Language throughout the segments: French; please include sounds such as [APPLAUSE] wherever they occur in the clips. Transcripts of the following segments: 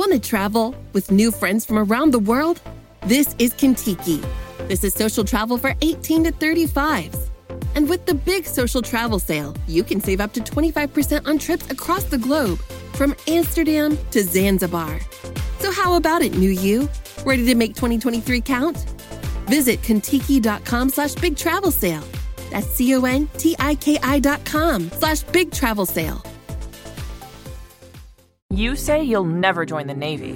Want to travel with new friends from around the world? This is Kintiki. This is social travel for 18 to 35s. And with the big social travel sale, you can save up to 25% on trips across the globe, from Amsterdam to Zanzibar. So how about it, new you? Ready to make 2023 count? Visit Kontiki.com slash big travel sale. That's C-O-N-T-I-K-I dot com slash big travel sale. You say you'll never join the Navy,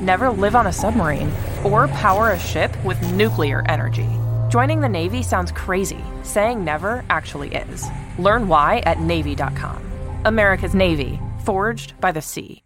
never live on a submarine, or power a ship with nuclear energy. Joining the Navy sounds crazy. Saying never actually is. Learn why at Navy.com. America's Navy, forged by the sea.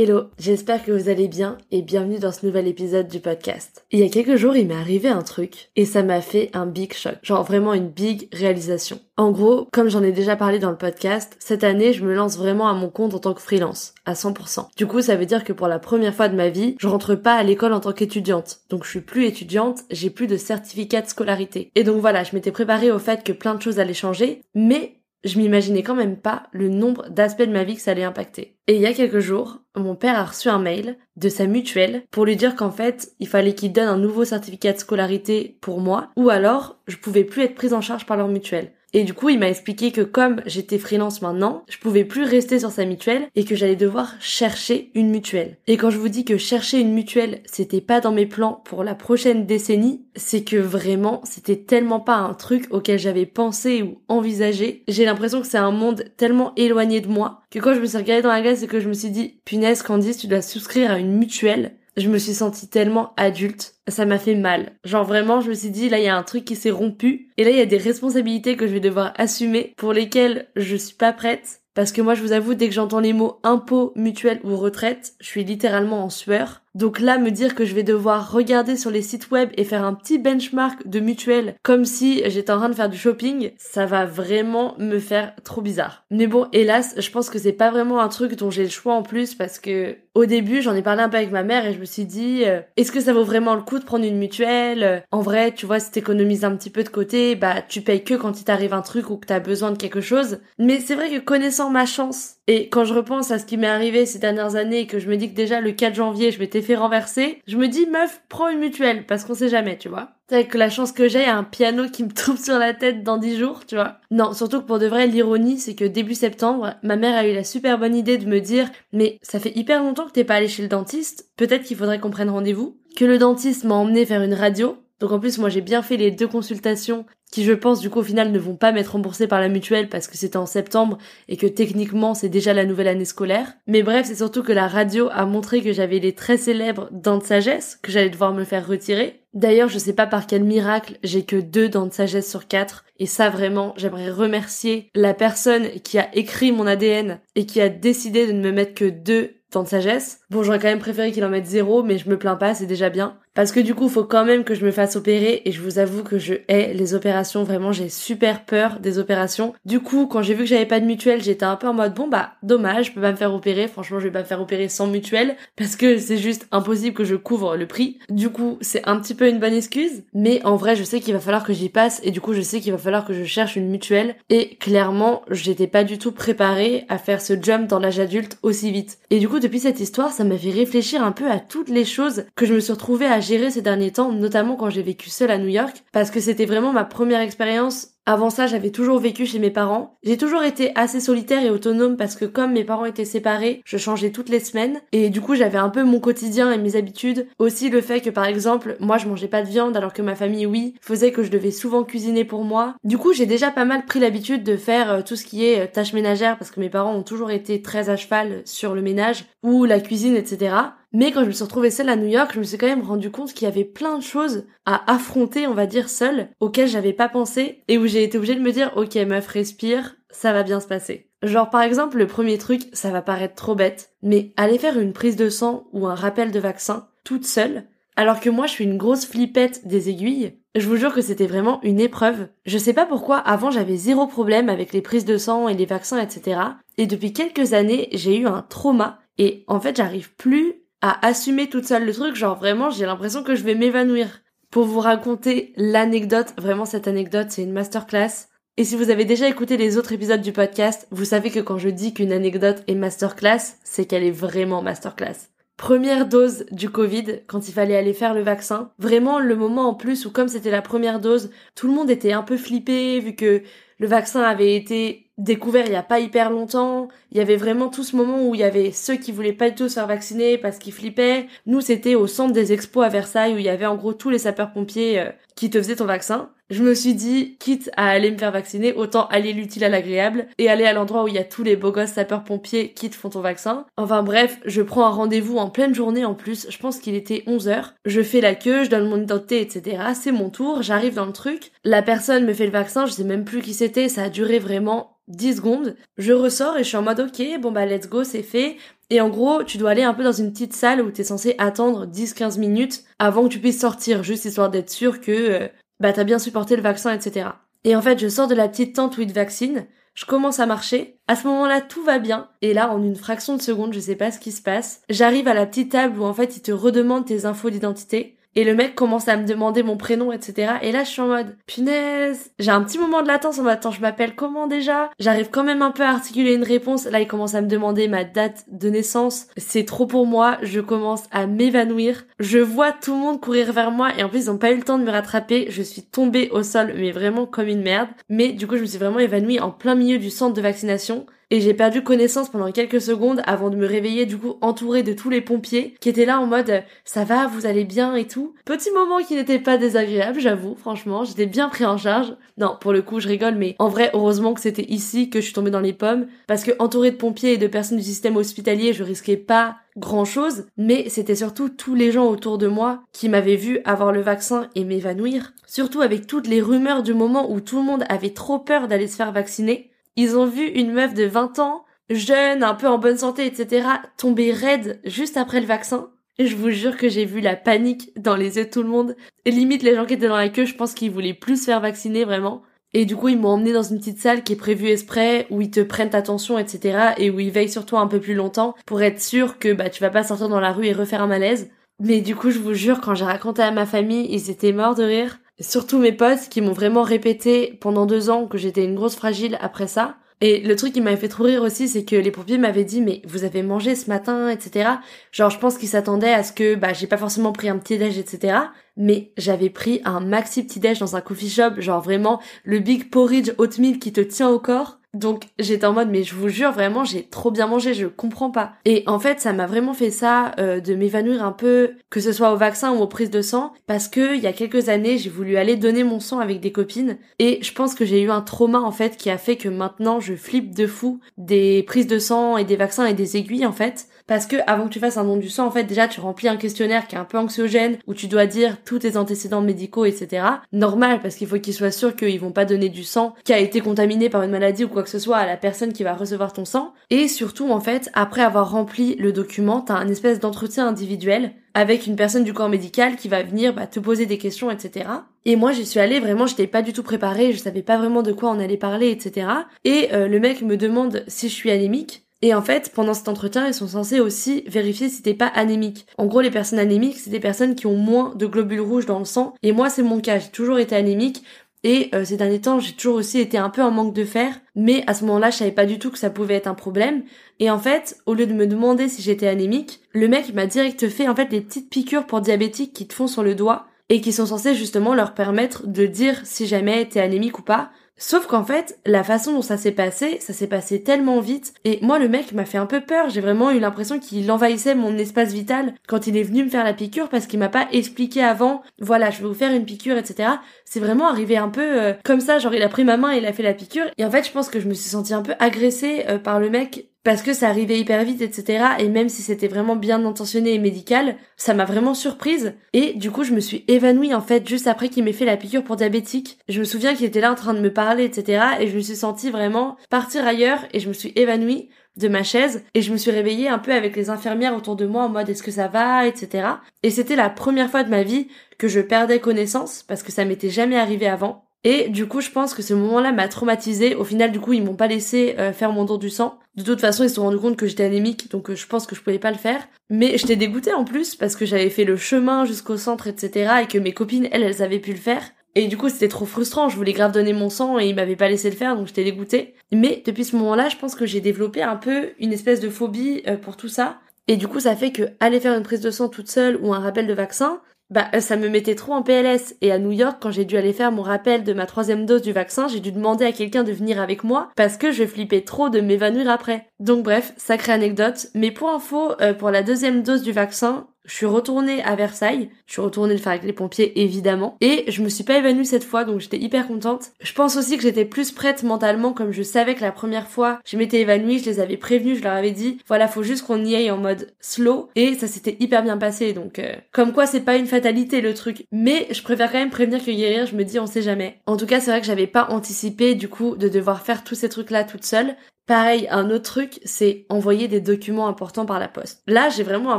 Hello, j'espère que vous allez bien et bienvenue dans ce nouvel épisode du podcast. Il y a quelques jours, il m'est arrivé un truc et ça m'a fait un big shock, genre vraiment une big réalisation. En gros, comme j'en ai déjà parlé dans le podcast, cette année, je me lance vraiment à mon compte en tant que freelance, à 100%. Du coup, ça veut dire que pour la première fois de ma vie, je rentre pas à l'école en tant qu'étudiante. Donc je suis plus étudiante, j'ai plus de certificat de scolarité. Et donc voilà, je m'étais préparée au fait que plein de choses allaient changer, mais je m'imaginais quand même pas le nombre d'aspects de ma vie que ça allait impacter. Et il y a quelques jours, mon père a reçu un mail de sa mutuelle pour lui dire qu'en fait, il fallait qu'il donne un nouveau certificat de scolarité pour moi, ou alors je pouvais plus être prise en charge par leur mutuelle. Et du coup, il m'a expliqué que comme j'étais freelance maintenant, je pouvais plus rester sur sa mutuelle et que j'allais devoir chercher une mutuelle. Et quand je vous dis que chercher une mutuelle, c'était pas dans mes plans pour la prochaine décennie, c'est que vraiment, c'était tellement pas un truc auquel j'avais pensé ou envisagé. J'ai l'impression que c'est un monde tellement éloigné de moi que quand je me suis regardée dans la glace et que je me suis dit, punaise Candice, tu dois souscrire à une mutuelle, je me suis sentie tellement adulte. Ça m'a fait mal. Genre vraiment, je me suis dit, là, il y a un truc qui s'est rompu. Et là, il y a des responsabilités que je vais devoir assumer pour lesquelles je suis pas prête. Parce que moi, je vous avoue, dès que j'entends les mots impôt, mutuelle ou retraite, je suis littéralement en sueur. Donc là, me dire que je vais devoir regarder sur les sites web et faire un petit benchmark de mutuelle comme si j'étais en train de faire du shopping, ça va vraiment me faire trop bizarre. Mais bon, hélas, je pense que c'est pas vraiment un truc dont j'ai le choix en plus parce que au début, j'en ai parlé un peu avec ma mère et je me suis dit, euh, est-ce que ça vaut vraiment le coup de prendre une mutuelle? En vrai, tu vois, si t'économises un petit peu de côté, bah tu payes que quand il t'arrive un truc ou que t'as besoin de quelque chose. Mais c'est vrai que connaissant ma chance et quand je repense à ce qui m'est arrivé ces dernières années et que je me dis que déjà le 4 janvier je m'étais fait renverser, je me dis meuf, prends une mutuelle parce qu'on sait jamais, tu vois. Avec la chance que j'ai, un piano qui me [LAUGHS] tombe sur la tête dans 10 jours, tu vois. Non, surtout que pour de vrai, l'ironie, c'est que début septembre, ma mère a eu la super bonne idée de me dire, mais ça fait hyper longtemps que t'es pas allé chez le dentiste, peut-être qu'il faudrait qu'on prenne rendez-vous. Que le dentiste m'a emmené faire une radio, donc en plus, moi j'ai bien fait les deux consultations qui je pense du coup au final ne vont pas m'être remboursées par la mutuelle parce que c'était en septembre et que techniquement c'est déjà la nouvelle année scolaire. Mais bref, c'est surtout que la radio a montré que j'avais les très célèbres dents de sagesse que j'allais devoir me faire retirer. D'ailleurs, je sais pas par quel miracle, j'ai que deux dents de sagesse sur quatre. Et ça vraiment, j'aimerais remercier la personne qui a écrit mon ADN et qui a décidé de ne me mettre que deux tant de sagesse. Bon, j'aurais quand même préféré qu'il en mette zéro, mais je me plains pas, c'est déjà bien. Parce que du coup, faut quand même que je me fasse opérer et je vous avoue que je hais les opérations. Vraiment, j'ai super peur des opérations. Du coup, quand j'ai vu que j'avais pas de mutuelle, j'étais un peu en mode bon bah dommage, je peux pas me faire opérer. Franchement, je vais pas me faire opérer sans mutuelle parce que c'est juste impossible que je couvre le prix. Du coup, c'est un petit peu une bonne excuse, mais en vrai, je sais qu'il va falloir que j'y passe et du coup, je sais qu'il va falloir que je cherche une mutuelle et clairement, j'étais pas du tout préparée à faire ce jump dans l'âge adulte aussi vite. Et du coup, depuis cette histoire, ça m'a fait réfléchir un peu à toutes les choses que je me suis retrouvée à gérer ces derniers temps, notamment quand j'ai vécu seule à New York, parce que c'était vraiment ma première expérience avant ça, j'avais toujours vécu chez mes parents. J'ai toujours été assez solitaire et autonome parce que comme mes parents étaient séparés, je changeais toutes les semaines et du coup, j'avais un peu mon quotidien et mes habitudes. Aussi le fait que par exemple, moi je mangeais pas de viande alors que ma famille oui, faisait que je devais souvent cuisiner pour moi. Du coup, j'ai déjà pas mal pris l'habitude de faire euh, tout ce qui est euh, tâches ménagères parce que mes parents ont toujours été très à cheval sur le ménage ou la cuisine, etc. Mais quand je me suis retrouvée seule à New York, je me suis quand même rendu compte qu'il y avait plein de choses à affronter, on va dire, seule, auxquelles j'avais pas pensé, et où j'ai été obligée de me dire, ok meuf, respire, ça va bien se passer. Genre par exemple, le premier truc, ça va paraître trop bête, mais aller faire une prise de sang ou un rappel de vaccin, toute seule, alors que moi je suis une grosse flippette des aiguilles, je vous jure que c'était vraiment une épreuve. Je sais pas pourquoi avant j'avais zéro problème avec les prises de sang et les vaccins, etc. Et depuis quelques années, j'ai eu un trauma et en fait j'arrive plus à assumer toute seule le truc, genre vraiment j'ai l'impression que je vais m'évanouir. Pour vous raconter l'anecdote, vraiment cette anecdote c'est une masterclass. Et si vous avez déjà écouté les autres épisodes du podcast, vous savez que quand je dis qu'une anecdote est masterclass, c'est qu'elle est vraiment masterclass. Première dose du Covid, quand il fallait aller faire le vaccin. Vraiment le moment en plus où comme c'était la première dose, tout le monde était un peu flippé vu que le vaccin avait été découvert il y a pas hyper longtemps. Il y avait vraiment tout ce moment où il y avait ceux qui voulaient pas du tout se faire vacciner parce qu'ils flippaient. Nous, c'était au centre des expos à Versailles où il y avait en gros tous les sapeurs-pompiers euh, qui te faisaient ton vaccin. Je me suis dit, quitte à aller me faire vacciner, autant aller l'utile à l'agréable et aller à l'endroit où il y a tous les beaux gosses sapeurs-pompiers qui te font ton vaccin. Enfin bref, je prends un rendez-vous en pleine journée en plus, je pense qu'il était 11h. Je fais la queue, je donne mon identité, etc. C'est mon tour, j'arrive dans le truc. La personne me fait le vaccin, je sais même plus qui c'était, ça a duré vraiment 10 secondes. Je ressors et je suis en mode ok, bon bah let's go, c'est fait. Et en gros, tu dois aller un peu dans une petite salle où t'es censé attendre 10-15 minutes avant que tu puisses sortir, juste histoire d'être sûr que euh, bah t'as bien supporté le vaccin, etc. Et en fait, je sors de la petite tente où ils te vaccinent, je commence à marcher. À ce moment-là, tout va bien. Et là, en une fraction de seconde, je sais pas ce qui se passe. J'arrive à la petite table où en fait, ils te redemandent tes infos d'identité. Et le mec commence à me demander mon prénom, etc. Et là, je suis en mode, punaise, j'ai un petit moment de latence en mode, attends, je m'appelle comment déjà? J'arrive quand même un peu à articuler une réponse. Là, il commence à me demander ma date de naissance. C'est trop pour moi. Je commence à m'évanouir. Je vois tout le monde courir vers moi et en plus, ils ont pas eu le temps de me rattraper. Je suis tombée au sol, mais vraiment comme une merde. Mais du coup, je me suis vraiment évanouie en plein milieu du centre de vaccination et j'ai perdu connaissance pendant quelques secondes avant de me réveiller du coup entourée de tous les pompiers qui étaient là en mode ça va, vous allez bien et tout? Petit moment qui n'était pas désagréable, j'avoue, franchement, j'étais bien pris en charge. Non, pour le coup, je rigole, mais en vrai, heureusement que c'était ici que je suis tombée dans les pommes parce que entourée de pompiers et de personnes du système hospitalier, je risquais pas grand chose, mais c'était surtout tous les gens autour de moi qui m'avaient vu avoir le vaccin et m'évanouir. Surtout avec toutes les rumeurs du moment où tout le monde avait trop peur d'aller se faire vacciner. Ils ont vu une meuf de 20 ans, jeune, un peu en bonne santé, etc., tomber raide juste après le vaccin. Je vous jure que j'ai vu la panique dans les yeux de tout le monde. Et limite, les gens qui étaient dans la queue, je pense qu'ils voulaient plus se faire vacciner, vraiment. Et du coup, ils m'ont emmené dans une petite salle qui est prévue exprès, où ils te prennent attention, etc. Et où ils veillent sur toi un peu plus longtemps, pour être sûr que bah tu vas pas sortir dans la rue et refaire un malaise. Mais du coup, je vous jure, quand j'ai raconté à ma famille, ils étaient morts de rire. Surtout mes potes qui m'ont vraiment répété pendant deux ans que j'étais une grosse fragile après ça. Et le truc qui m'avait fait trop rire aussi, c'est que les pompiers m'avaient dit, mais vous avez mangé ce matin, etc. Genre, je pense qu'ils s'attendaient à ce que, bah, j'ai pas forcément pris un petit déj, etc. Mais j'avais pris un maxi petit déj dans un coffee shop, genre vraiment le big porridge oatmeal qui te tient au corps. Donc j'étais en mode mais je vous jure vraiment j'ai trop bien mangé, je comprends pas. Et en fait ça m'a vraiment fait ça euh, de m'évanouir un peu, que ce soit au vaccin ou aux prises de sang, parce que il y a quelques années j'ai voulu aller donner mon sang avec des copines et je pense que j'ai eu un trauma en fait qui a fait que maintenant je flippe de fou des prises de sang et des vaccins et des aiguilles en fait. Parce que avant que tu fasses un don du sang, en fait, déjà tu remplis un questionnaire qui est un peu anxiogène où tu dois dire tous tes antécédents médicaux, etc. Normal parce qu'il faut qu'ils soient sûrs qu'ils vont pas donner du sang qui a été contaminé par une maladie ou quoi que ce soit à la personne qui va recevoir ton sang. Et surtout, en fait, après avoir rempli le document, t'as un espèce d'entretien individuel avec une personne du corps médical qui va venir bah, te poser des questions, etc. Et moi, j'y suis allée, vraiment, j'étais pas du tout préparée, je savais pas vraiment de quoi on allait parler, etc. Et euh, le mec me demande si je suis anémique. Et en fait, pendant cet entretien, ils sont censés aussi vérifier si t'es pas anémique. En gros, les personnes anémiques, c'est des personnes qui ont moins de globules rouges dans le sang. Et moi, c'est mon cas. J'ai toujours été anémique. Et euh, ces derniers temps, j'ai toujours aussi été un peu en manque de fer, mais à ce moment-là, je savais pas du tout que ça pouvait être un problème. Et en fait, au lieu de me demander si j'étais anémique, le mec m'a direct fait en fait des petites piqûres pour diabétiques qui te font sur le doigt et qui sont censées justement leur permettre de dire si jamais t'es anémique ou pas. Sauf qu'en fait, la façon dont ça s'est passé, ça s'est passé tellement vite. Et moi, le mec m'a fait un peu peur. J'ai vraiment eu l'impression qu'il envahissait mon espace vital quand il est venu me faire la piqûre parce qu'il m'a pas expliqué avant, voilà, je vais vous faire une piqûre, etc. C'est vraiment arrivé un peu euh, comme ça, genre il a pris ma main et il a fait la piqûre. Et en fait, je pense que je me suis sentie un peu agressée euh, par le mec parce que ça arrivait hyper vite, etc. Et même si c'était vraiment bien intentionné et médical, ça m'a vraiment surprise. Et du coup, je me suis évanouie en fait juste après qu'il m'ait fait la piqûre pour diabétique. Je me souviens qu'il était là en train de me parler, etc. Et je me suis sentie vraiment partir ailleurs et je me suis évanouie de ma chaise et je me suis réveillée un peu avec les infirmières autour de moi en mode est-ce que ça va, etc. Et c'était la première fois de ma vie que je perdais connaissance parce que ça m'était jamais arrivé avant. Et du coup, je pense que ce moment-là m'a traumatisée. Au final, du coup, ils m'ont pas laissé euh, faire mon don du sang. De toute façon, ils se sont rendus compte que j'étais anémique, donc euh, je pense que je pouvais pas le faire. Mais j'étais dégoûtée en plus parce que j'avais fait le chemin jusqu'au centre, etc. et que mes copines, elles, elles avaient pu le faire. Et du coup, c'était trop frustrant. Je voulais grave donner mon sang et ils m'avaient pas laissé le faire, donc j'étais dégoûtée. Mais depuis ce moment-là, je pense que j'ai développé un peu une espèce de phobie euh, pour tout ça. Et du coup, ça fait que aller faire une prise de sang toute seule ou un rappel de vaccin, bah ça me mettait trop en PLS et à New York quand j'ai dû aller faire mon rappel de ma troisième dose du vaccin j'ai dû demander à quelqu'un de venir avec moi parce que je flippais trop de m'évanouir après. Donc bref, sacrée anecdote. Mais pour info, euh, pour la deuxième dose du vaccin, je suis retournée à Versailles, je suis retournée le faire avec les pompiers évidemment, et je me suis pas évanouie cette fois donc j'étais hyper contente. Je pense aussi que j'étais plus prête mentalement comme je savais que la première fois je m'étais évanouie, je les avais prévenus, je leur avais dit voilà faut juste qu'on y aille en mode slow et ça s'était hyper bien passé donc euh, comme quoi c'est pas une fatalité le truc. Mais je préfère quand même prévenir que guérir, je me dis on sait jamais. En tout cas c'est vrai que j'avais pas anticipé du coup de devoir faire tous ces trucs là toute seule Pareil, un autre truc, c'est envoyer des documents importants par la poste. Là, j'ai vraiment un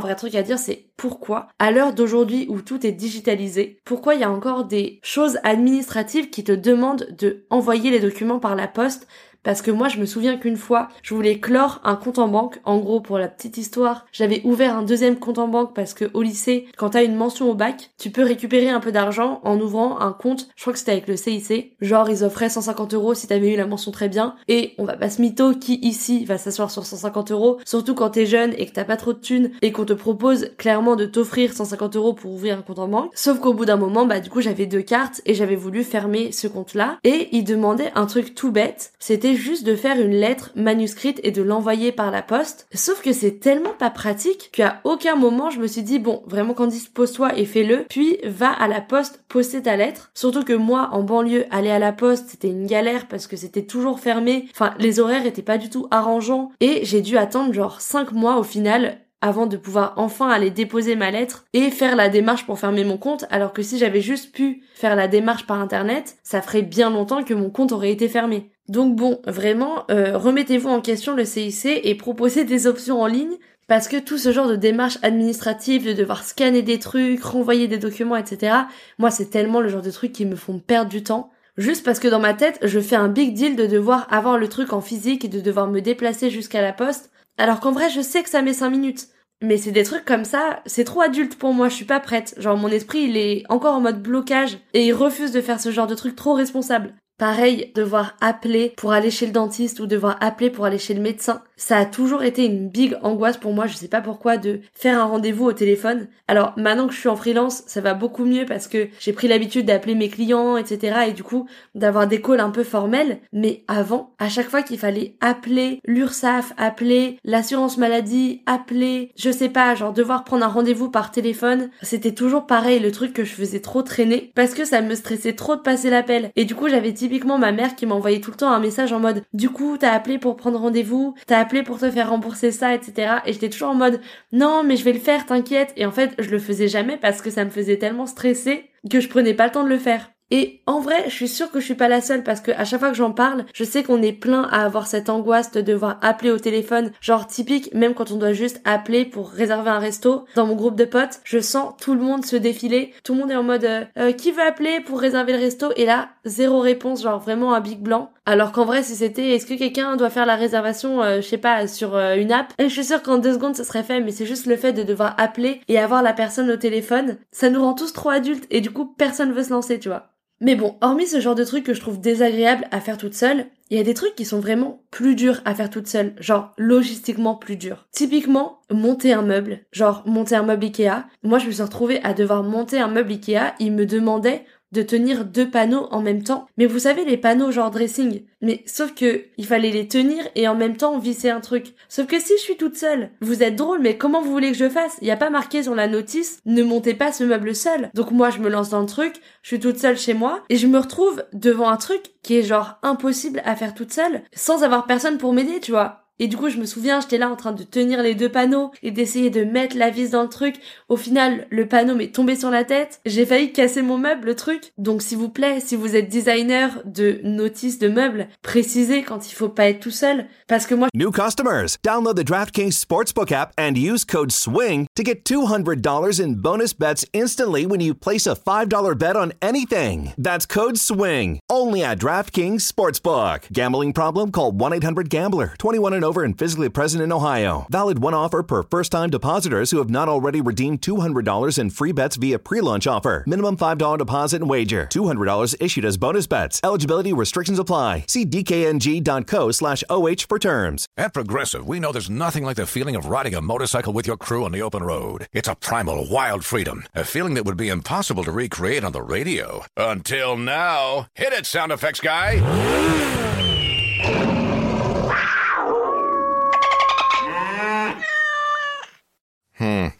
vrai truc à dire, c'est pourquoi, à l'heure d'aujourd'hui où tout est digitalisé, pourquoi il y a encore des choses administratives qui te demandent de envoyer les documents par la poste parce que moi je me souviens qu'une fois je voulais clore un compte en banque. En gros pour la petite histoire j'avais ouvert un deuxième compte en banque parce que au lycée quand t'as une mention au bac tu peux récupérer un peu d'argent en ouvrant un compte. Je crois que c'était avec le CIC genre ils offraient 150 euros si t'avais eu la mention très bien. Et on va pas se mytho qui ici va s'asseoir sur 150 euros. Surtout quand t'es jeune et que t'as pas trop de thunes et qu'on te propose clairement de t'offrir 150 euros pour ouvrir un compte en banque. Sauf qu'au bout d'un moment bah du coup j'avais deux cartes et j'avais voulu fermer ce compte là et ils demandaient un truc tout bête. C'était juste de faire une lettre manuscrite et de l'envoyer par la poste. Sauf que c'est tellement pas pratique qu'à aucun moment je me suis dit bon, vraiment Candice, pose-toi et fais-le, puis va à la poste poster ta lettre. Surtout que moi, en banlieue, aller à la poste, c'était une galère parce que c'était toujours fermé. Enfin, les horaires étaient pas du tout arrangeants et j'ai dû attendre genre 5 mois au final avant de pouvoir enfin aller déposer ma lettre et faire la démarche pour fermer mon compte, alors que si j'avais juste pu faire la démarche par internet, ça ferait bien longtemps que mon compte aurait été fermé. Donc bon, vraiment, euh, remettez-vous en question le CIC et proposez des options en ligne, parce que tout ce genre de démarche administrative, de devoir scanner des trucs, renvoyer des documents, etc., moi c'est tellement le genre de trucs qui me font perdre du temps. Juste parce que dans ma tête, je fais un big deal de devoir avoir le truc en physique et de devoir me déplacer jusqu'à la poste, alors qu'en vrai, je sais que ça met 5 minutes. Mais c'est des trucs comme ça, c'est trop adulte pour moi, je suis pas prête. Genre mon esprit, il est encore en mode blocage et il refuse de faire ce genre de trucs trop responsable. Pareil, devoir appeler pour aller chez le dentiste ou devoir appeler pour aller chez le médecin, ça a toujours été une big angoisse pour moi, je sais pas pourquoi, de faire un rendez-vous au téléphone. Alors maintenant que je suis en freelance, ça va beaucoup mieux parce que j'ai pris l'habitude d'appeler mes clients, etc. et du coup d'avoir des calls un peu formels. Mais avant, à chaque fois qu'il fallait appeler l'URSAF, appeler l'assurance maladie, appeler, je sais pas, genre devoir prendre un rendez-vous par téléphone, c'était toujours pareil, le truc que je faisais trop traîner parce que ça me stressait trop de passer l'appel. Et du coup j'avais typiquement ma mère qui m'envoyait tout le temps un message en mode du coup t'as appelé pour prendre rendez-vous, t'as pour te faire rembourser ça, etc. Et j'étais toujours en mode, non, mais je vais le faire, t'inquiète. Et en fait, je le faisais jamais parce que ça me faisait tellement stresser que je prenais pas le temps de le faire. Et en vrai, je suis sûre que je suis pas la seule parce que à chaque fois que j'en parle, je sais qu'on est plein à avoir cette angoisse de devoir appeler au téléphone, genre typique, même quand on doit juste appeler pour réserver un resto. Dans mon groupe de potes, je sens tout le monde se défiler, tout le monde est en mode euh, euh, qui veut appeler pour réserver le resto? Et là zéro réponse, genre vraiment un big blanc. Alors qu'en vrai, si c'était est-ce que quelqu'un doit faire la réservation, euh, je sais pas, sur une app, et je suis sûre qu'en deux secondes ce serait fait, mais c'est juste le fait de devoir appeler et avoir la personne au téléphone, ça nous rend tous trop adultes et du coup personne veut se lancer, tu vois. Mais bon, hormis ce genre de trucs que je trouve désagréable à faire toute seule, il y a des trucs qui sont vraiment plus durs à faire toute seule, genre logistiquement plus durs. Typiquement, monter un meuble, genre monter un meuble Ikea. Moi, je me suis retrouvée à devoir monter un meuble Ikea, il me demandait de tenir deux panneaux en même temps. Mais vous savez, les panneaux genre dressing. Mais sauf que il fallait les tenir et en même temps visser un truc. Sauf que si je suis toute seule, vous êtes drôle, mais comment vous voulez que je fasse? Il y a pas marqué sur la notice ne montez pas ce meuble seul. Donc moi je me lance dans le truc, je suis toute seule chez moi et je me retrouve devant un truc qui est genre impossible à faire toute seule sans avoir personne pour m'aider, tu vois. Et du coup, je me souviens, j'étais là en train de tenir les deux panneaux et d'essayer de mettre la vis dans le truc. Au final, le panneau m'est tombé sur la tête. J'ai failli casser mon meuble, le truc. Donc, s'il vous plaît, si vous êtes designer de notices de meubles, précisez quand il faut pas être tout seul. Parce que moi... New customers, download the DraftKings Sportsbook app and use code SWING to get $200 in bonus bets instantly when you place a $5 bet on anything. That's code SWING, only at DraftKings Sportsbook. Gambling problem? Call 1-800-GAMBLER. 21 and over and physically present in Ohio. Valid one offer per first time depositors who have not already redeemed $200 in free bets via pre launch offer. Minimum $5 deposit and wager. $200 issued as bonus bets. Eligibility restrictions apply. See DKNG.co slash OH for terms. At Progressive, we know there's nothing like the feeling of riding a motorcycle with your crew on the open road. It's a primal, wild freedom, a feeling that would be impossible to recreate on the radio. Until now. Hit it, sound effects guy!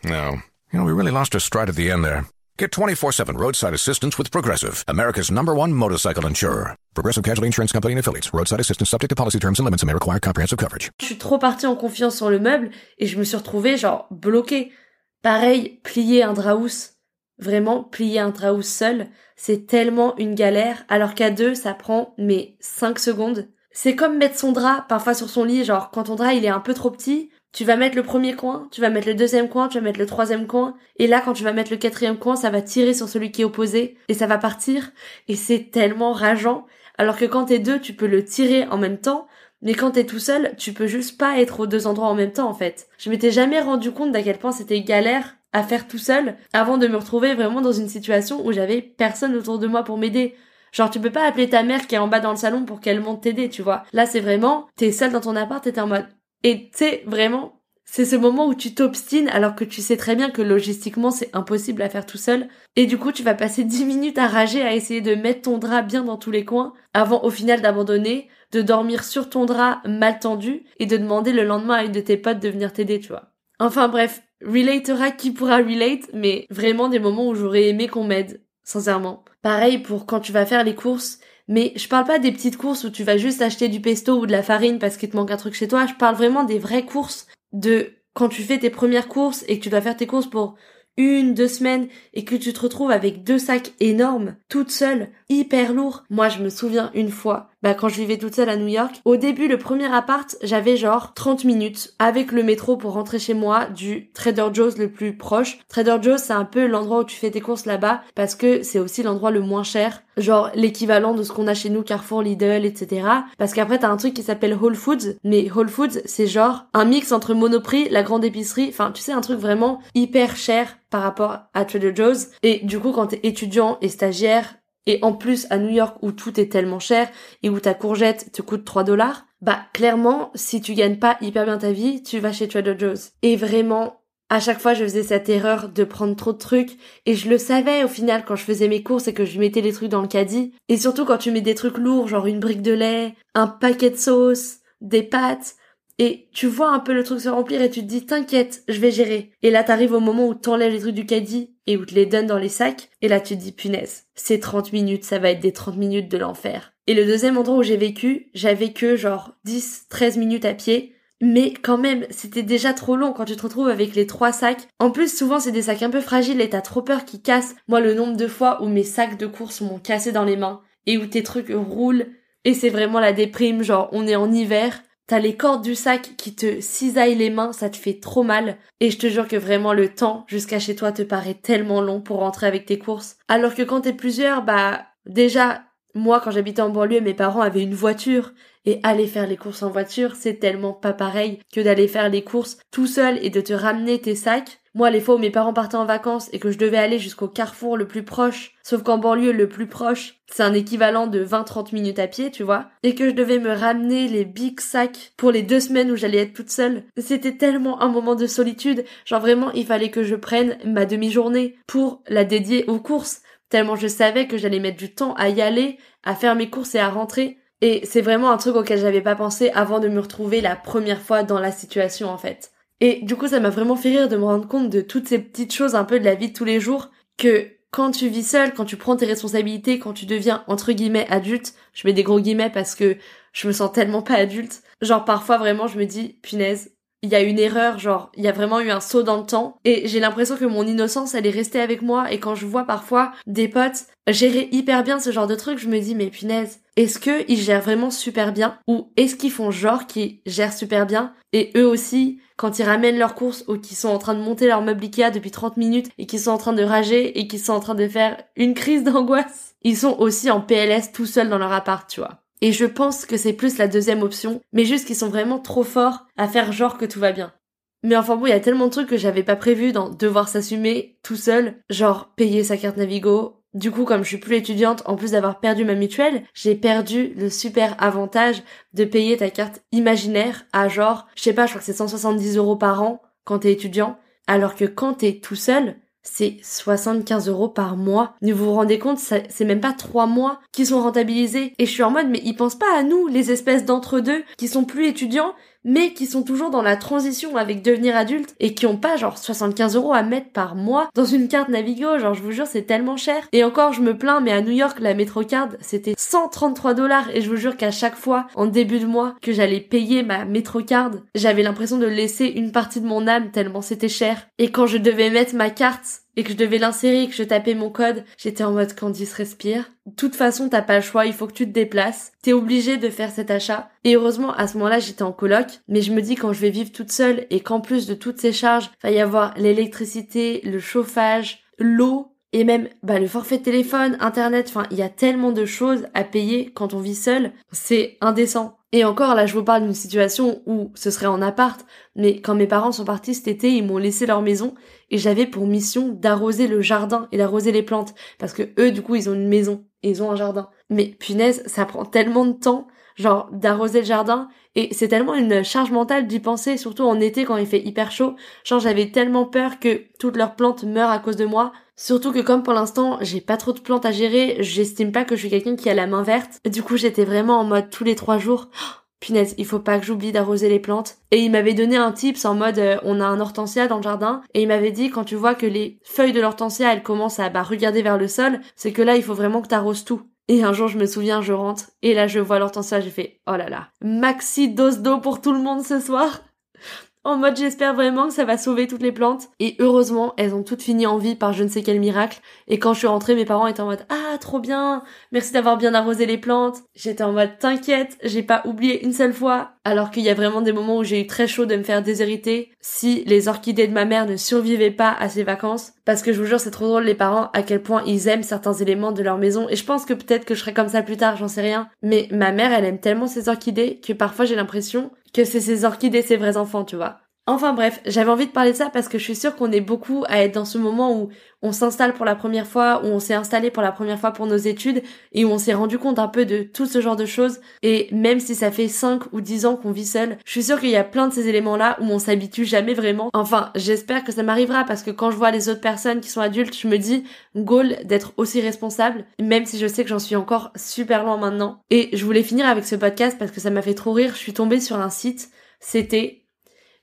No. You know, we really lost our stride at the end there. Get 24 7 roadside assistance with Progressive, America's number one motorcycle insurer. Progressive Casualty Insurance Company and Affiliates. Roadside assistance subject to policy terms and limits and may require comprehensive coverage. Je suis trop partie en confiance sur le meuble et je me suis retrouvée, genre, bloquée. Pareil, plier un draus. Vraiment, plier un draus seul, c'est tellement une galère, alors qu'à deux, ça prend, mais 5 secondes. C'est comme mettre son drap parfois sur son lit, genre quand ton drap il est un peu trop petit, tu vas mettre le premier coin, tu vas mettre le deuxième coin, tu vas mettre le troisième coin, et là quand tu vas mettre le quatrième coin, ça va tirer sur celui qui est opposé, et ça va partir, et c'est tellement rageant, alors que quand t'es deux, tu peux le tirer en même temps, mais quand t'es tout seul, tu peux juste pas être aux deux endroits en même temps en fait. Je m'étais jamais rendu compte d'à quel point c'était galère à faire tout seul avant de me retrouver vraiment dans une situation où j'avais personne autour de moi pour m'aider. Genre tu peux pas appeler ta mère qui est en bas dans le salon pour qu'elle monte t'aider, tu vois. Là c'est vraiment, t'es seul dans ton appart, t'es en mode et tu sais, vraiment, c'est ce moment où tu t'obstines alors que tu sais très bien que logistiquement c'est impossible à faire tout seul. Et du coup, tu vas passer [LAUGHS] 10 minutes à rager, à essayer de mettre ton drap bien dans tous les coins, avant au final d'abandonner, de dormir sur ton drap mal tendu et de demander le lendemain à une de tes potes de venir t'aider, tu vois. Enfin bref, relatera qui pourra relate, mais vraiment des moments où j'aurais aimé qu'on m'aide, sincèrement. Pareil pour quand tu vas faire les courses, mais je parle pas des petites courses où tu vas juste acheter du pesto ou de la farine parce qu'il te manque un truc chez toi. Je parle vraiment des vraies courses de quand tu fais tes premières courses et que tu dois faire tes courses pour une, deux semaines et que tu te retrouves avec deux sacs énormes, toute seule, hyper lourds. Moi, je me souviens une fois, bah, quand je vivais toute seule à New York, au début, le premier appart, j'avais genre 30 minutes avec le métro pour rentrer chez moi du Trader Joe's le plus proche. Trader Joe's, c'est un peu l'endroit où tu fais tes courses là-bas parce que c'est aussi l'endroit le moins cher. Genre l'équivalent de ce qu'on a chez nous, Carrefour, Lidl, etc. Parce qu'après, t'as un truc qui s'appelle Whole Foods. Mais Whole Foods, c'est genre un mix entre Monoprix, la grande épicerie. Enfin, tu sais, un truc vraiment hyper cher par rapport à Trader Joe's. Et du coup, quand t'es étudiant et stagiaire, et en plus à New York où tout est tellement cher et où ta courgette te coûte 3 dollars, bah clairement, si tu gagnes pas hyper bien ta vie, tu vas chez Trader Joe's. Et vraiment, à chaque fois, je faisais cette erreur de prendre trop de trucs et je le savais au final quand je faisais mes courses et que je mettais les trucs dans le caddie. Et surtout quand tu mets des trucs lourds, genre une brique de lait, un paquet de sauce, des pâtes, et tu vois un peu le truc se remplir et tu te dis t'inquiète, je vais gérer. Et là t'arrives au moment où t'enlèves les trucs du caddie et où tu les donnes dans les sacs et là tu te dis punaise, ces 30 minutes, ça va être des 30 minutes de l'enfer. Et le deuxième endroit où j'ai vécu, j'avais que genre 10, 13 minutes à pied Mais quand même, c'était déjà trop long quand tu te retrouves avec les trois sacs. En plus, souvent, c'est des sacs un peu fragiles et t'as trop peur qu'ils cassent. Moi, le nombre de fois où mes sacs de course m'ont cassé dans les mains et où tes trucs roulent et c'est vraiment la déprime, genre on est en hiver, t'as les cordes du sac qui te cisaillent les mains, ça te fait trop mal et je te jure que vraiment le temps jusqu'à chez toi te paraît tellement long pour rentrer avec tes courses. Alors que quand t'es plusieurs, bah déjà moi, quand j'habitais en banlieue, mes parents avaient une voiture et aller faire les courses en voiture, c'est tellement pas pareil que d'aller faire les courses tout seul et de te ramener tes sacs. Moi, les fois où mes parents partaient en vacances et que je devais aller jusqu'au carrefour le plus proche, sauf qu'en banlieue, le plus proche, c'est un équivalent de 20-30 minutes à pied, tu vois, et que je devais me ramener les big sacs pour les deux semaines où j'allais être toute seule. C'était tellement un moment de solitude. Genre vraiment, il fallait que je prenne ma demi-journée pour la dédier aux courses tellement je savais que j'allais mettre du temps à y aller, à faire mes courses et à rentrer. Et c'est vraiment un truc auquel j'avais pas pensé avant de me retrouver la première fois dans la situation en fait. Et du coup ça m'a vraiment fait rire de me rendre compte de toutes ces petites choses un peu de la vie de tous les jours que quand tu vis seul, quand tu prends tes responsabilités, quand tu deviens entre guillemets adulte, je mets des gros guillemets parce que je me sens tellement pas adulte, genre parfois vraiment je me dis punaise, il y a une erreur, genre, il y a vraiment eu un saut dans le temps. Et j'ai l'impression que mon innocence, elle est restée avec moi. Et quand je vois parfois des potes gérer hyper bien ce genre de truc, je me dis, mais punaise, est-ce que ils gèrent vraiment super bien? Ou est-ce qu'ils font genre qu'ils gèrent super bien? Et eux aussi, quand ils ramènent leurs courses ou qu'ils sont en train de monter leur meuble Ikea depuis 30 minutes et qu'ils sont en train de rager et qu'ils sont en train de faire une crise d'angoisse, ils sont aussi en PLS tout seuls dans leur appart, tu vois. Et je pense que c'est plus la deuxième option, mais juste qu'ils sont vraiment trop forts à faire genre que tout va bien. Mais enfin bon, il y a tellement de trucs que j'avais pas prévu dans devoir s'assumer tout seul, genre payer sa carte Navigo. Du coup, comme je suis plus étudiante, en plus d'avoir perdu ma mutuelle, j'ai perdu le super avantage de payer ta carte imaginaire à genre, je sais pas, je crois que c'est 170 euros par an quand t'es étudiant, alors que quand t'es tout seul, c'est 75 euros par mois. Ne vous rendez compte, c'est même pas trois mois qui sont rentabilisés. Et je suis en mode, mais ils pensent pas à nous, les espèces d'entre-deux, qui sont plus étudiants, mais qui sont toujours dans la transition avec devenir adulte et qui ont pas genre 75 euros à mettre par mois dans une carte Navigo. Genre, je vous jure, c'est tellement cher. Et encore, je me plains, mais à New York, la Metrocard, c'était 133 dollars et je vous jure qu'à chaque fois, en début de mois, que j'allais payer ma Metrocard, j'avais l'impression de laisser une partie de mon âme tellement c'était cher. Et quand je devais mettre ma carte et que je devais l'insérer, que je tapais mon code, j'étais en mode Candice respire. De toute façon, t'as pas le choix, il faut que tu te déplaces. T'es obligé de faire cet achat. Et heureusement, à ce moment-là, j'étais en coloc, mais je me dis quand je vais vivre toute seule et qu'en plus de toutes ces charges, va y avoir l'électricité, le chauffage, l'eau, et même bah, le forfait téléphone, internet, enfin il y a tellement de choses à payer quand on vit seul, c'est indécent. Et encore là je vous parle d'une situation où ce serait en appart, mais quand mes parents sont partis cet été, ils m'ont laissé leur maison et j'avais pour mission d'arroser le jardin et d'arroser les plantes. Parce que eux du coup ils ont une maison et ils ont un jardin. Mais punaise, ça prend tellement de temps genre d'arroser le jardin. Et c'est tellement une charge mentale d'y penser surtout en été quand il fait hyper chaud. Genre j'avais tellement peur que toutes leurs plantes meurent à cause de moi. Surtout que comme pour l'instant j'ai pas trop de plantes à gérer j'estime pas que je suis quelqu'un qui a la main verte. Du coup j'étais vraiment en mode tous les trois jours Punaise, il faut pas que j'oublie d'arroser les plantes. Et il m'avait donné un tips en mode euh, on a un hortensia dans le jardin et il m'avait dit quand tu vois que les feuilles de l'hortensia elles commencent à bah, regarder vers le sol, c'est que là il faut vraiment que t'arroses tout. Et un jour, je me souviens, je rentre, et là, je vois l'hortensia, j'ai fait, oh là là, maxi dose d'eau pour tout le monde ce soir en mode j'espère vraiment que ça va sauver toutes les plantes. Et heureusement, elles ont toutes fini en vie par je ne sais quel miracle. Et quand je suis rentrée, mes parents étaient en mode ah trop bien, merci d'avoir bien arrosé les plantes. J'étais en mode t'inquiète, j'ai pas oublié une seule fois. Alors qu'il y a vraiment des moments où j'ai eu très chaud de me faire déshériter si les orchidées de ma mère ne survivaient pas à ces vacances. Parce que je vous jure, c'est trop drôle les parents à quel point ils aiment certains éléments de leur maison. Et je pense que peut-être que je serai comme ça plus tard, j'en sais rien. Mais ma mère, elle aime tellement ces orchidées que parfois j'ai l'impression que c'est ces orchidées ses vrais enfants, tu vois. Enfin bref, j'avais envie de parler de ça parce que je suis sûre qu'on est beaucoup à être dans ce moment où on s'installe pour la première fois, où on s'est installé pour la première fois pour nos études et où on s'est rendu compte un peu de tout ce genre de choses. Et même si ça fait 5 ou 10 ans qu'on vit seul, je suis sûre qu'il y a plein de ces éléments-là où on s'habitue jamais vraiment. Enfin, j'espère que ça m'arrivera parce que quand je vois les autres personnes qui sont adultes, je me dis, goal d'être aussi responsable, même si je sais que j'en suis encore super loin maintenant. Et je voulais finir avec ce podcast parce que ça m'a fait trop rire. Je suis tombée sur un site. C'était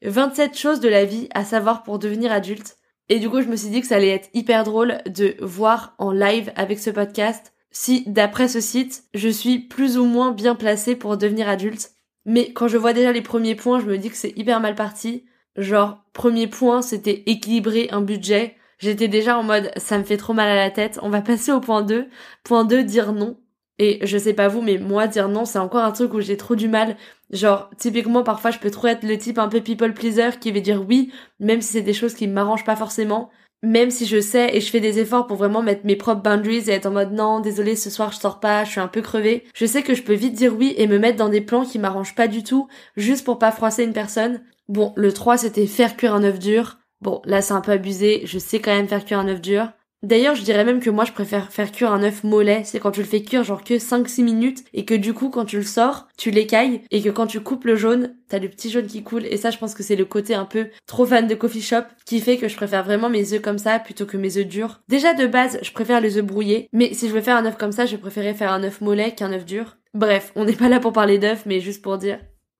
27 choses de la vie à savoir pour devenir adulte. Et du coup, je me suis dit que ça allait être hyper drôle de voir en live avec ce podcast si, d'après ce site, je suis plus ou moins bien placée pour devenir adulte. Mais quand je vois déjà les premiers points, je me dis que c'est hyper mal parti. Genre, premier point, c'était équilibrer un budget. J'étais déjà en mode, ça me fait trop mal à la tête. On va passer au point 2. Point 2, dire non. Et je sais pas vous, mais moi, dire non, c'est encore un truc où j'ai trop du mal. Genre, typiquement, parfois, je peux trop être le type un peu people pleaser qui veut dire oui, même si c'est des choses qui m'arrangent pas forcément. Même si je sais et je fais des efforts pour vraiment mettre mes propres boundaries et être en mode non, désolé, ce soir je sors pas, je suis un peu crevée. Je sais que je peux vite dire oui et me mettre dans des plans qui m'arrangent pas du tout, juste pour pas froisser une personne. Bon, le 3 c'était faire cuire un œuf dur. Bon, là c'est un peu abusé, je sais quand même faire cuire un œuf dur. D'ailleurs, je dirais même que moi je préfère faire cuire un œuf mollet, c'est quand tu le fais cuire genre que 5-6 minutes et que du coup quand tu le sors, tu l'écailles et que quand tu coupes le jaune, t'as le petit jaune qui coule et ça je pense que c'est le côté un peu trop fan de coffee shop qui fait que je préfère vraiment mes œufs comme ça plutôt que mes œufs durs. Déjà de base, je préfère les œufs brouillés, mais si je veux faire un œuf comme ça, je préférerais faire un œuf mollet qu'un œuf dur. Bref, on n'est pas là pour parler d'œufs, mais juste pour dire.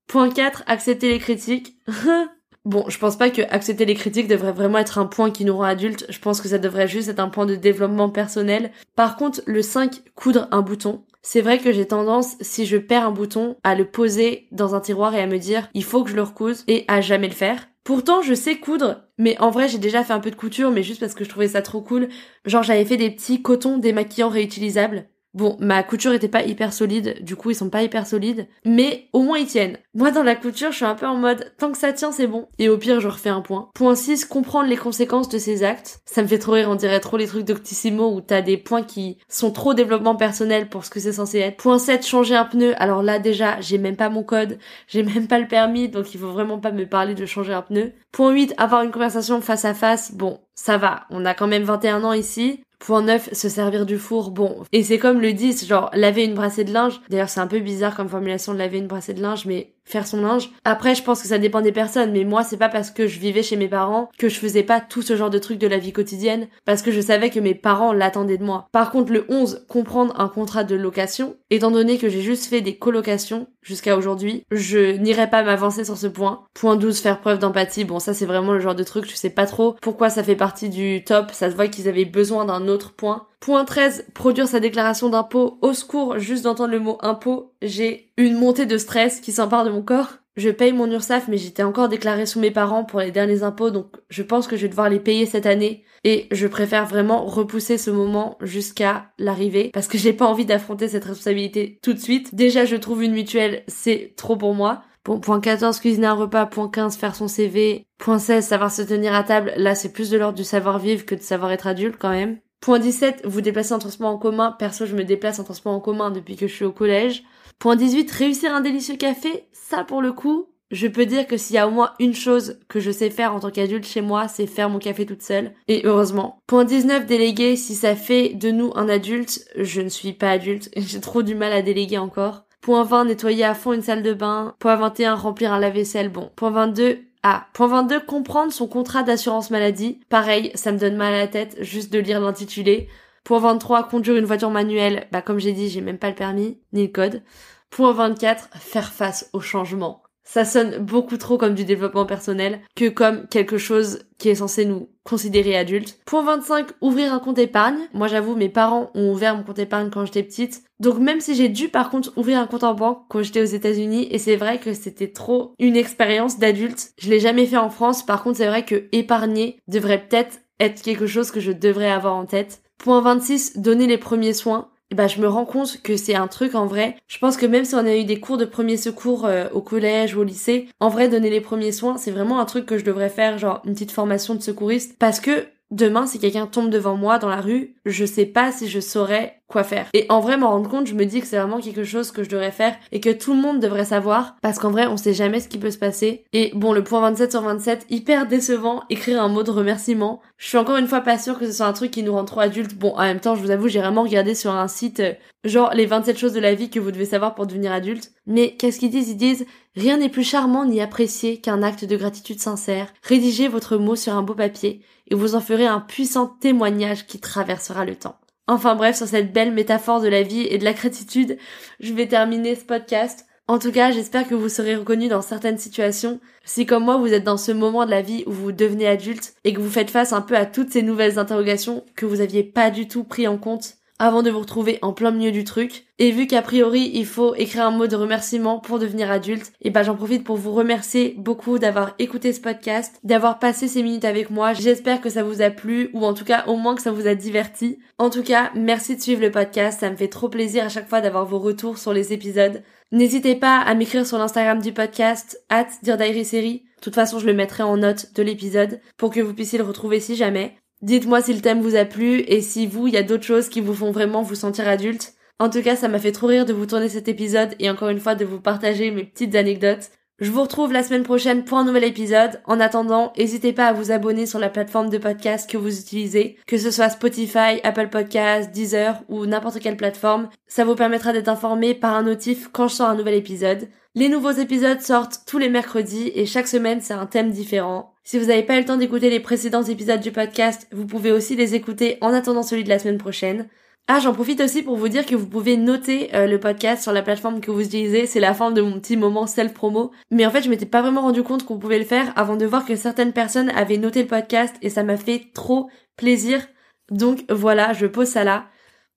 Point 4, accepter les critiques. [LAUGHS] Bon, je pense pas que accepter les critiques devrait vraiment être un point qui nous rend adultes. Je pense que ça devrait juste être un point de développement personnel. Par contre, le 5, coudre un bouton. C'est vrai que j'ai tendance, si je perds un bouton, à le poser dans un tiroir et à me dire, il faut que je le recouse et à jamais le faire. Pourtant, je sais coudre, mais en vrai, j'ai déjà fait un peu de couture, mais juste parce que je trouvais ça trop cool. Genre, j'avais fait des petits cotons démaquillants réutilisables. Bon, ma couture était pas hyper solide, du coup ils sont pas hyper solides, mais au moins ils tiennent. Moi dans la couture, je suis un peu en mode tant que ça tient, c'est bon. Et au pire, je refais un point. Point 6, comprendre les conséquences de ses actes. Ça me fait trop rire, on dirait trop les trucs d'Octissimo où t'as des points qui sont trop développement personnel pour ce que c'est censé être. Point 7, changer un pneu. Alors là déjà, j'ai même pas mon code, j'ai même pas le permis, donc il faut vraiment pas me parler de changer un pneu. Point 8, avoir une conversation face à face. Bon, ça va, on a quand même 21 ans ici. Point 9, se servir du four, bon. Et c'est comme le 10, genre laver une brassée de linge. D'ailleurs, c'est un peu bizarre comme formulation de laver une brassée de linge, mais faire son linge. Après, je pense que ça dépend des personnes, mais moi, c'est pas parce que je vivais chez mes parents que je faisais pas tout ce genre de trucs de la vie quotidienne, parce que je savais que mes parents l'attendaient de moi. Par contre, le 11, comprendre un contrat de location, étant donné que j'ai juste fait des colocations jusqu'à aujourd'hui, je n'irai pas m'avancer sur ce point. Point 12, faire preuve d'empathie. Bon, ça, c'est vraiment le genre de truc, je sais pas trop pourquoi ça fait partie du top, ça se voit qu'ils avaient besoin d'un autre point. Point 13, produire sa déclaration d'impôt. Au secours, juste d'entendre le mot impôt, j'ai une montée de stress qui s'empare de mon corps. Je paye mon URSAF, mais j'étais encore déclarée sous mes parents pour les derniers impôts, donc je pense que je vais devoir les payer cette année. Et je préfère vraiment repousser ce moment jusqu'à l'arrivée, parce que j'ai pas envie d'affronter cette responsabilité tout de suite. Déjà, je trouve une mutuelle, c'est trop pour moi. Bon, point 14, cuisiner un repas. Point 15, faire son CV. Point 16, savoir se tenir à table. Là, c'est plus de l'ordre du savoir-vivre que de savoir être adulte quand même. Point 17, vous déplacez en transport en commun. Perso, je me déplace en transport en commun depuis que je suis au collège. Point 18, réussir un délicieux café. Ça, pour le coup, je peux dire que s'il y a au moins une chose que je sais faire en tant qu'adulte chez moi, c'est faire mon café toute seule. Et heureusement. Point 19, déléguer. Si ça fait de nous un adulte, je ne suis pas adulte. [LAUGHS] J'ai trop du mal à déléguer encore. Point 20, nettoyer à fond une salle de bain. Point 21, remplir un lave-vaisselle. Bon. Point 22, ah, point 22, comprendre son contrat d'assurance maladie. Pareil, ça me donne mal à la tête juste de lire l'intitulé. Point 23, conduire une voiture manuelle. Bah comme j'ai dit, j'ai même pas le permis, ni le code. Point 24, faire face au changement. Ça sonne beaucoup trop comme du développement personnel que comme quelque chose qui est censé nous considérer adultes. Point 25, ouvrir un compte épargne. Moi j'avoue, mes parents ont ouvert mon compte épargne quand j'étais petite. Donc même si j'ai dû par contre ouvrir un compte en banque quand j'étais aux États-Unis, et c'est vrai que c'était trop une expérience d'adulte, je l'ai jamais fait en France. Par contre c'est vrai que épargner devrait peut-être être quelque chose que je devrais avoir en tête. Point 26, donner les premiers soins bah je me rends compte que c'est un truc en vrai. Je pense que même si on a eu des cours de premiers secours euh, au collège ou au lycée, en vrai donner les premiers soins, c'est vraiment un truc que je devrais faire, genre une petite formation de secouriste, parce que demain si quelqu'un tombe devant moi dans la rue, je sais pas si je saurais quoi faire. Et en vrai, m'en rendre compte, je me dis que c'est vraiment quelque chose que je devrais faire et que tout le monde devrait savoir parce qu'en vrai, on sait jamais ce qui peut se passer. Et bon, le point 27 sur 27, hyper décevant, écrire un mot de remerciement. Je suis encore une fois pas sûre que ce soit un truc qui nous rend trop adultes. Bon, en même temps, je vous avoue, j'ai vraiment regardé sur un site euh, genre les 27 choses de la vie que vous devez savoir pour devenir adulte. Mais qu'est-ce qu'ils disent? Ils disent rien n'est plus charmant ni apprécié qu'un acte de gratitude sincère. Rédigez votre mot sur un beau papier et vous en ferez un puissant témoignage qui traversera le temps. Enfin bref, sur cette belle métaphore de la vie et de la gratitude, je vais terminer ce podcast. En tout cas, j'espère que vous serez reconnus dans certaines situations. Si comme moi, vous êtes dans ce moment de la vie où vous devenez adulte et que vous faites face un peu à toutes ces nouvelles interrogations que vous aviez pas du tout pris en compte avant de vous retrouver en plein milieu du truc. Et vu qu'a priori il faut écrire un mot de remerciement pour devenir adulte, et bah j'en profite pour vous remercier beaucoup d'avoir écouté ce podcast, d'avoir passé ces minutes avec moi. J'espère que ça vous a plu ou en tout cas au moins que ça vous a diverti. En tout cas, merci de suivre le podcast, ça me fait trop plaisir à chaque fois d'avoir vos retours sur les épisodes. N'hésitez pas à m'écrire sur l'Instagram du podcast, at De toute façon, je le mettrai en note de l'épisode pour que vous puissiez le retrouver si jamais. Dites-moi si le thème vous a plu et si vous, il y a d'autres choses qui vous font vraiment vous sentir adulte. En tout cas, ça m'a fait trop rire de vous tourner cet épisode et encore une fois de vous partager mes petites anecdotes. Je vous retrouve la semaine prochaine pour un nouvel épisode. En attendant, n'hésitez pas à vous abonner sur la plateforme de podcast que vous utilisez, que ce soit Spotify, Apple Podcasts, Deezer ou n'importe quelle plateforme. Ça vous permettra d'être informé par un notif quand je sors un nouvel épisode. Les nouveaux épisodes sortent tous les mercredis et chaque semaine c'est un thème différent. Si vous n'avez pas eu le temps d'écouter les précédents épisodes du podcast, vous pouvez aussi les écouter en attendant celui de la semaine prochaine. Ah, j'en profite aussi pour vous dire que vous pouvez noter euh, le podcast sur la plateforme que vous utilisez. C'est la fin de mon petit moment self-promo. Mais en fait, je m'étais pas vraiment rendu compte qu'on pouvait le faire avant de voir que certaines personnes avaient noté le podcast et ça m'a fait trop plaisir. Donc voilà, je pose ça là.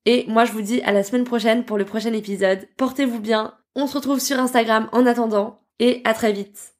Et moi, je vous dis à la semaine prochaine pour le prochain épisode. Portez-vous bien. On se retrouve sur Instagram en attendant et à très vite.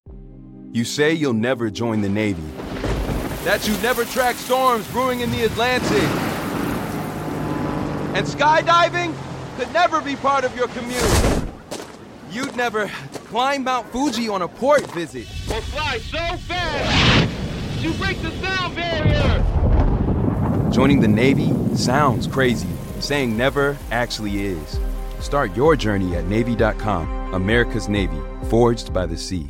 You say you'll never join the Navy. That you never track storms brewing in the Atlantic. And skydiving could never be part of your commute. You'd never climb Mount Fuji on a port visit. Or fly so fast you break the sound barrier. Joining the Navy sounds crazy. Saying never actually is. Start your journey at Navy.com. America's Navy, forged by the sea.